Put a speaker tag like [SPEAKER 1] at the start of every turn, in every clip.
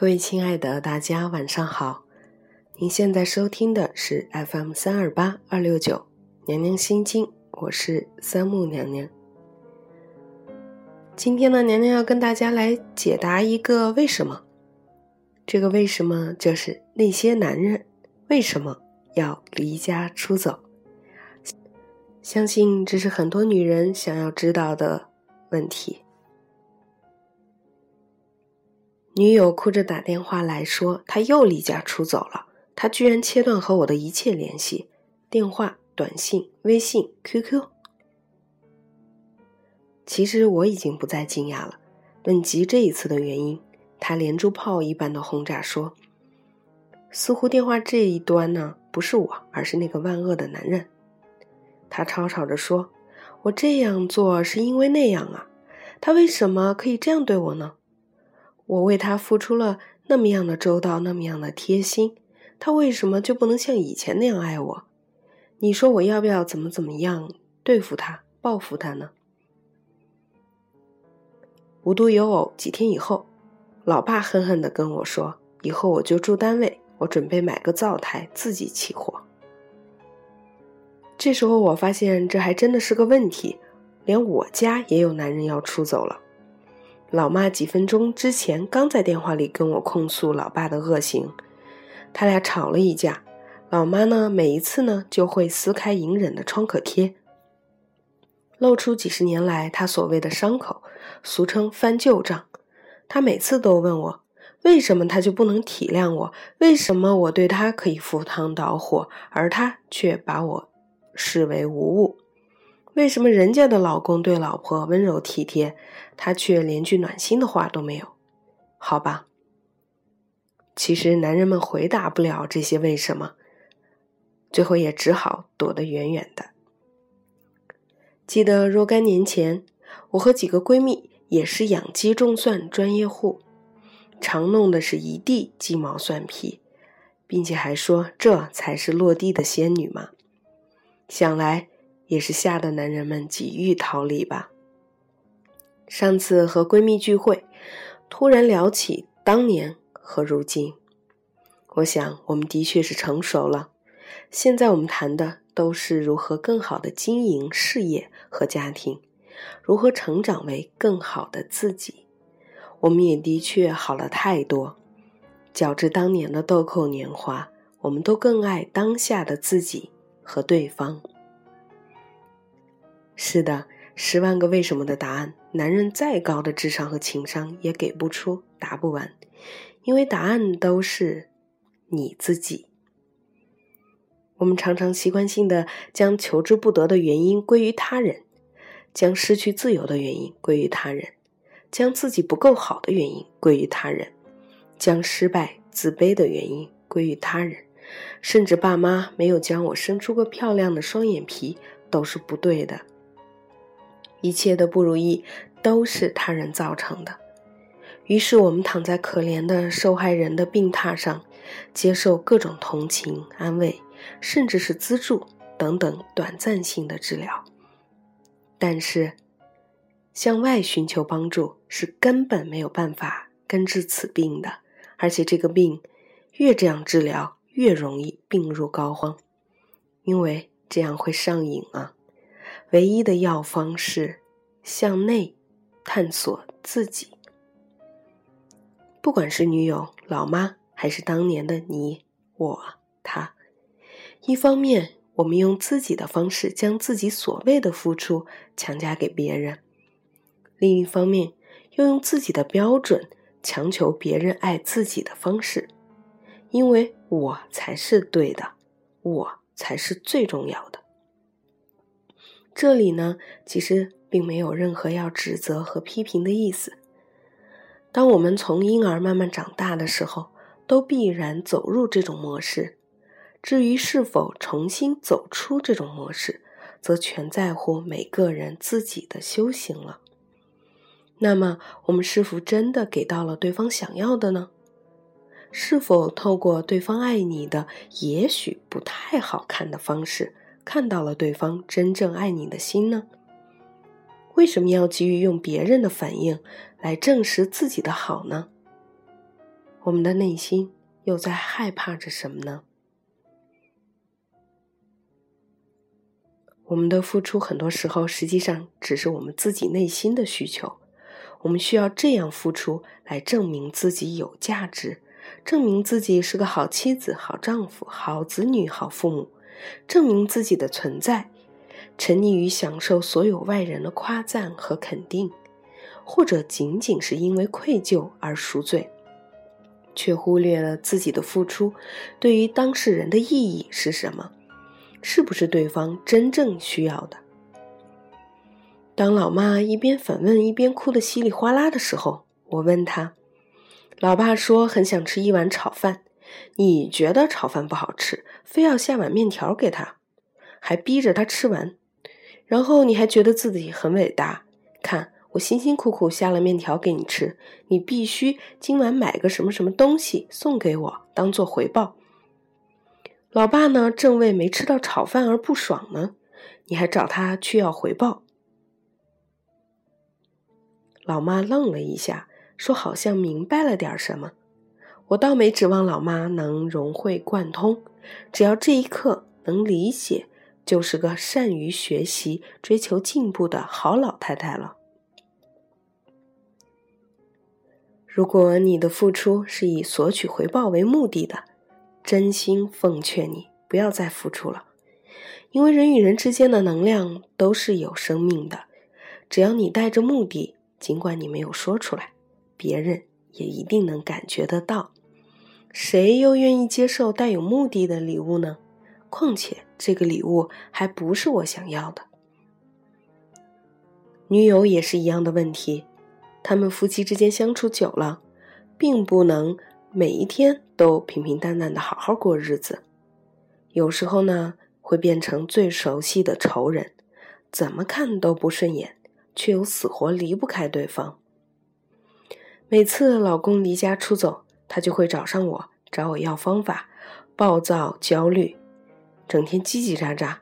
[SPEAKER 1] 各位亲爱的，大家晚上好。您现在收听的是 FM 三二八二六九娘娘心经，我是三木娘娘。今天呢，娘娘要跟大家来解答一个为什么。这个为什么就是那些男人为什么要离家出走？相信这是很多女人想要知道的问题。女友哭着打电话来说，他又离家出走了。他居然切断和我的一切联系，电话、短信、微信、QQ。其实我已经不再惊讶了。问及这一次的原因，他连珠炮一般的轰炸说：“似乎电话这一端呢，不是我，而是那个万恶的男人。”他吵吵着说：“我这样做是因为那样啊，他为什么可以这样对我呢？”我为他付出了那么样的周到，那么样的贴心，他为什么就不能像以前那样爱我？你说我要不要怎么怎么样对付他、报复他呢？无独有偶，几天以后，老爸恨恨的跟我说：“以后我就住单位，我准备买个灶台自己起火。”这时候我发现这还真的是个问题，连我家也有男人要出走了。老妈几分钟之前刚在电话里跟我控诉老爸的恶行，他俩吵了一架。老妈呢，每一次呢就会撕开隐忍的创可贴，露出几十年来他所谓的伤口，俗称翻旧账。他每次都问我，为什么他就不能体谅我？为什么我对他可以赴汤蹈火，而他却把我视为无物？为什么人家的老公对老婆温柔体贴，他却连句暖心的话都没有？好吧，其实男人们回答不了这些为什么，最后也只好躲得远远的。记得若干年前，我和几个闺蜜也是养鸡种蒜专业户，常弄的是一地鸡毛蒜皮，并且还说这才是落地的仙女嘛。想来。也是吓得男人们几欲逃离吧。上次和闺蜜聚会，突然聊起当年和如今，我想我们的确是成熟了。现在我们谈的都是如何更好的经营事业和家庭，如何成长为更好的自己。我们也的确好了太多。较之当年的豆蔻年华，我们都更爱当下的自己和对方。是的，十万个为什么的答案，男人再高的智商和情商也给不出，答不完，因为答案都是你自己。我们常常习惯性的将求之不得的原因归于他人，将失去自由的原因归于他人，将自己不够好的原因归于他人，将失败自卑的原因归于他人，甚至爸妈没有将我生出个漂亮的双眼皮都是不对的。一切的不如意都是他人造成的，于是我们躺在可怜的受害人的病榻上，接受各种同情、安慰，甚至是资助等等短暂性的治疗。但是，向外寻求帮助是根本没有办法根治此病的，而且这个病越这样治疗，越容易病入膏肓，因为这样会上瘾啊。唯一的药方是向内探索自己。不管是女友、老妈，还是当年的你、我、他，一方面我们用自己的方式将自己所谓的付出强加给别人；另一方面又用自己的标准强求别人爱自己的方式，因为我才是对的，我才是最重要的。这里呢，其实并没有任何要指责和批评的意思。当我们从婴儿慢慢长大的时候，都必然走入这种模式。至于是否重新走出这种模式，则全在乎每个人自己的修行了。那么，我们是否真的给到了对方想要的呢？是否透过对方爱你的也许不太好看的方式？看到了对方真正爱你的心呢？为什么要急于用别人的反应来证实自己的好呢？我们的内心又在害怕着什么呢？我们的付出很多时候实际上只是我们自己内心的需求，我们需要这样付出来证明自己有价值，证明自己是个好妻子、好丈夫、好子女、好父母，证明自己的存在，沉溺于享受所有外人的夸赞和肯定，或者仅仅是因为愧疚而赎罪，却忽略了自己的付出对于当事人的意义是什么。是不是对方真正需要的？当老妈一边反问一边哭得稀里哗啦的时候，我问她：“老爸说很想吃一碗炒饭，你觉得炒饭不好吃，非要下碗面条给他，还逼着他吃完，然后你还觉得自己很伟大？看我辛辛苦苦下了面条给你吃，你必须今晚买个什么什么东西送给我，当做回报。”老爸呢，正为没吃到炒饭而不爽呢，你还找他去要回报。老妈愣了一下，说：“好像明白了点什么。”我倒没指望老妈能融会贯通，只要这一刻能理解，就是个善于学习、追求进步的好老太太了。如果你的付出是以索取回报为目的的，真心奉劝你不要再付出了，因为人与人之间的能量都是有生命的。只要你带着目的，尽管你没有说出来，别人也一定能感觉得到。谁又愿意接受带有目的的礼物呢？况且这个礼物还不是我想要的。女友也是一样的问题，他们夫妻之间相处久了，并不能。每一天都平平淡淡的好好过日子，有时候呢会变成最熟悉的仇人，怎么看都不顺眼，却又死活离不开对方。每次老公离家出走，他就会找上我，找我要方法，暴躁焦虑，整天叽叽喳喳。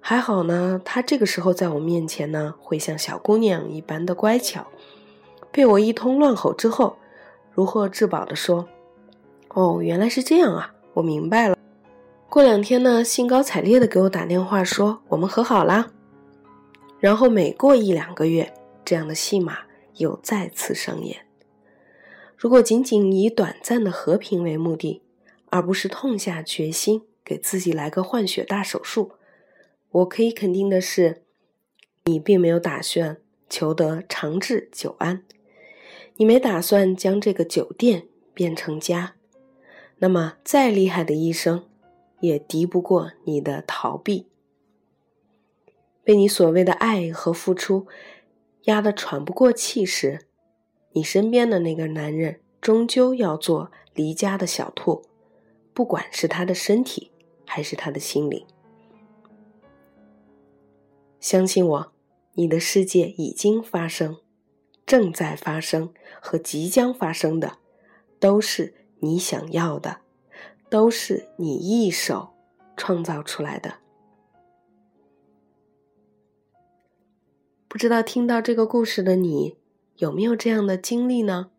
[SPEAKER 1] 还好呢，她这个时候在我面前呢，会像小姑娘一般的乖巧。被我一通乱吼之后。如获至宝的说：“哦，原来是这样啊，我明白了。”过两天呢，兴高采烈的给我打电话说：“我们和好啦。”然后每过一两个月，这样的戏码又再次上演。如果仅仅以短暂的和平为目的，而不是痛下决心给自己来个换血大手术，我可以肯定的是，你并没有打算求得长治久安。你没打算将这个酒店变成家，那么再厉害的医生，也敌不过你的逃避。被你所谓的爱和付出压得喘不过气时，你身边的那个男人终究要做离家的小兔，不管是他的身体还是他的心灵。相信我，你的世界已经发生。正在发生和即将发生的，都是你想要的，都是你一手创造出来的。不知道听到这个故事的你，有没有这样的经历呢？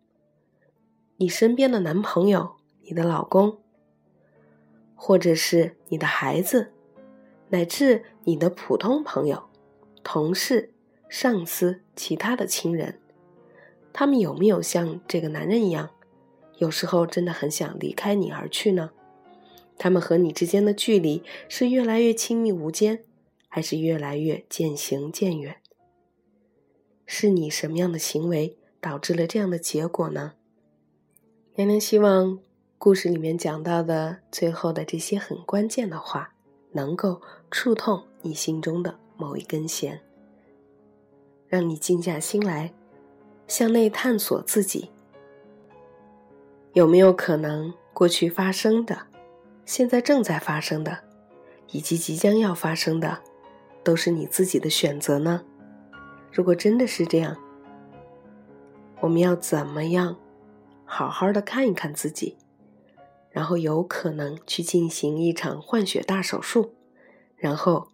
[SPEAKER 1] 你身边的男朋友、你的老公，或者是你的孩子，乃至你的普通朋友、同事、上司、其他的亲人。他们有没有像这个男人一样，有时候真的很想离开你而去呢？他们和你之间的距离是越来越亲密无间，还是越来越渐行渐远？是你什么样的行为导致了这样的结果呢？娘娘希望故事里面讲到的最后的这些很关键的话，能够触痛你心中的某一根弦，让你静下心来。向内探索自己，有没有可能过去发生的、现在正在发生的，以及即将要发生的，都是你自己的选择呢？如果真的是这样，我们要怎么样好好的看一看自己，然后有可能去进行一场换血大手术，然后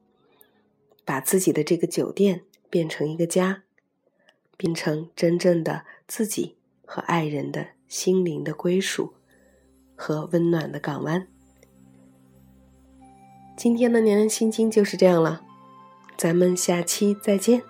[SPEAKER 1] 把自己的这个酒店变成一个家。变成真正的自己和爱人的心灵的归属和温暖的港湾。今天的年年心经就是这样了，咱们下期再见。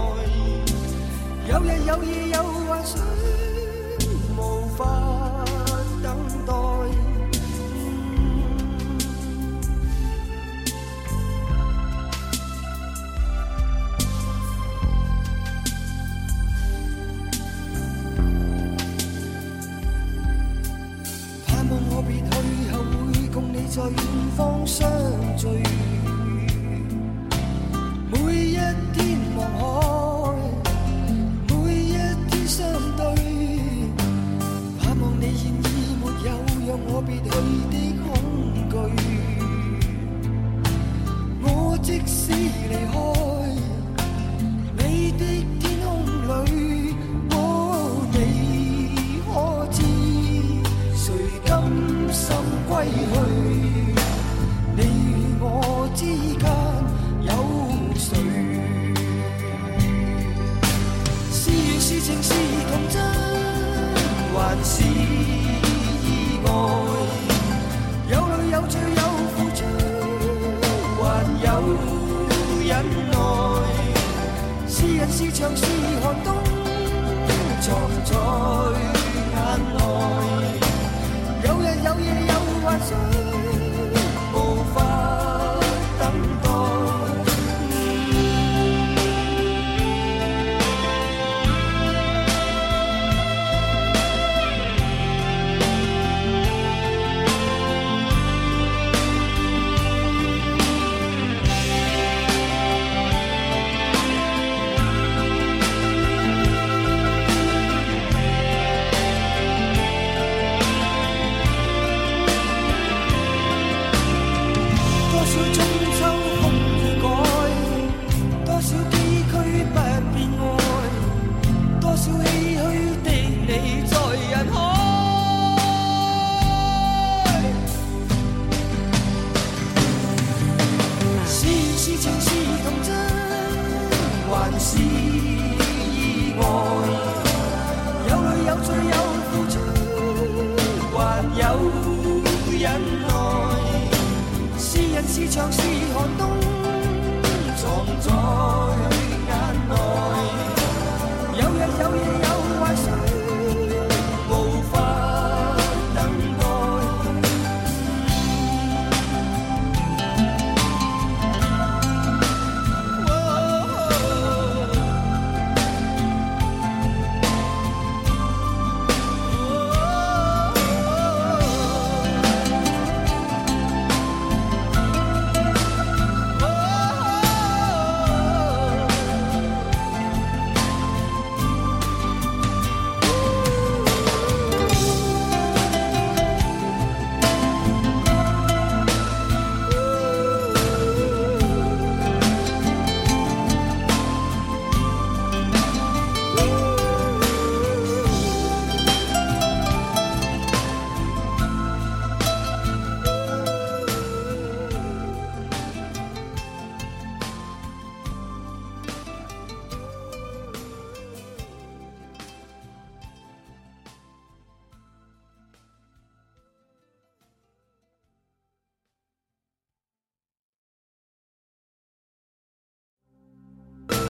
[SPEAKER 2] 有日有夜有幻想，无法等待。盼望我别去后会共你在远方相聚，每一天望海。讓我长是寒冬藏在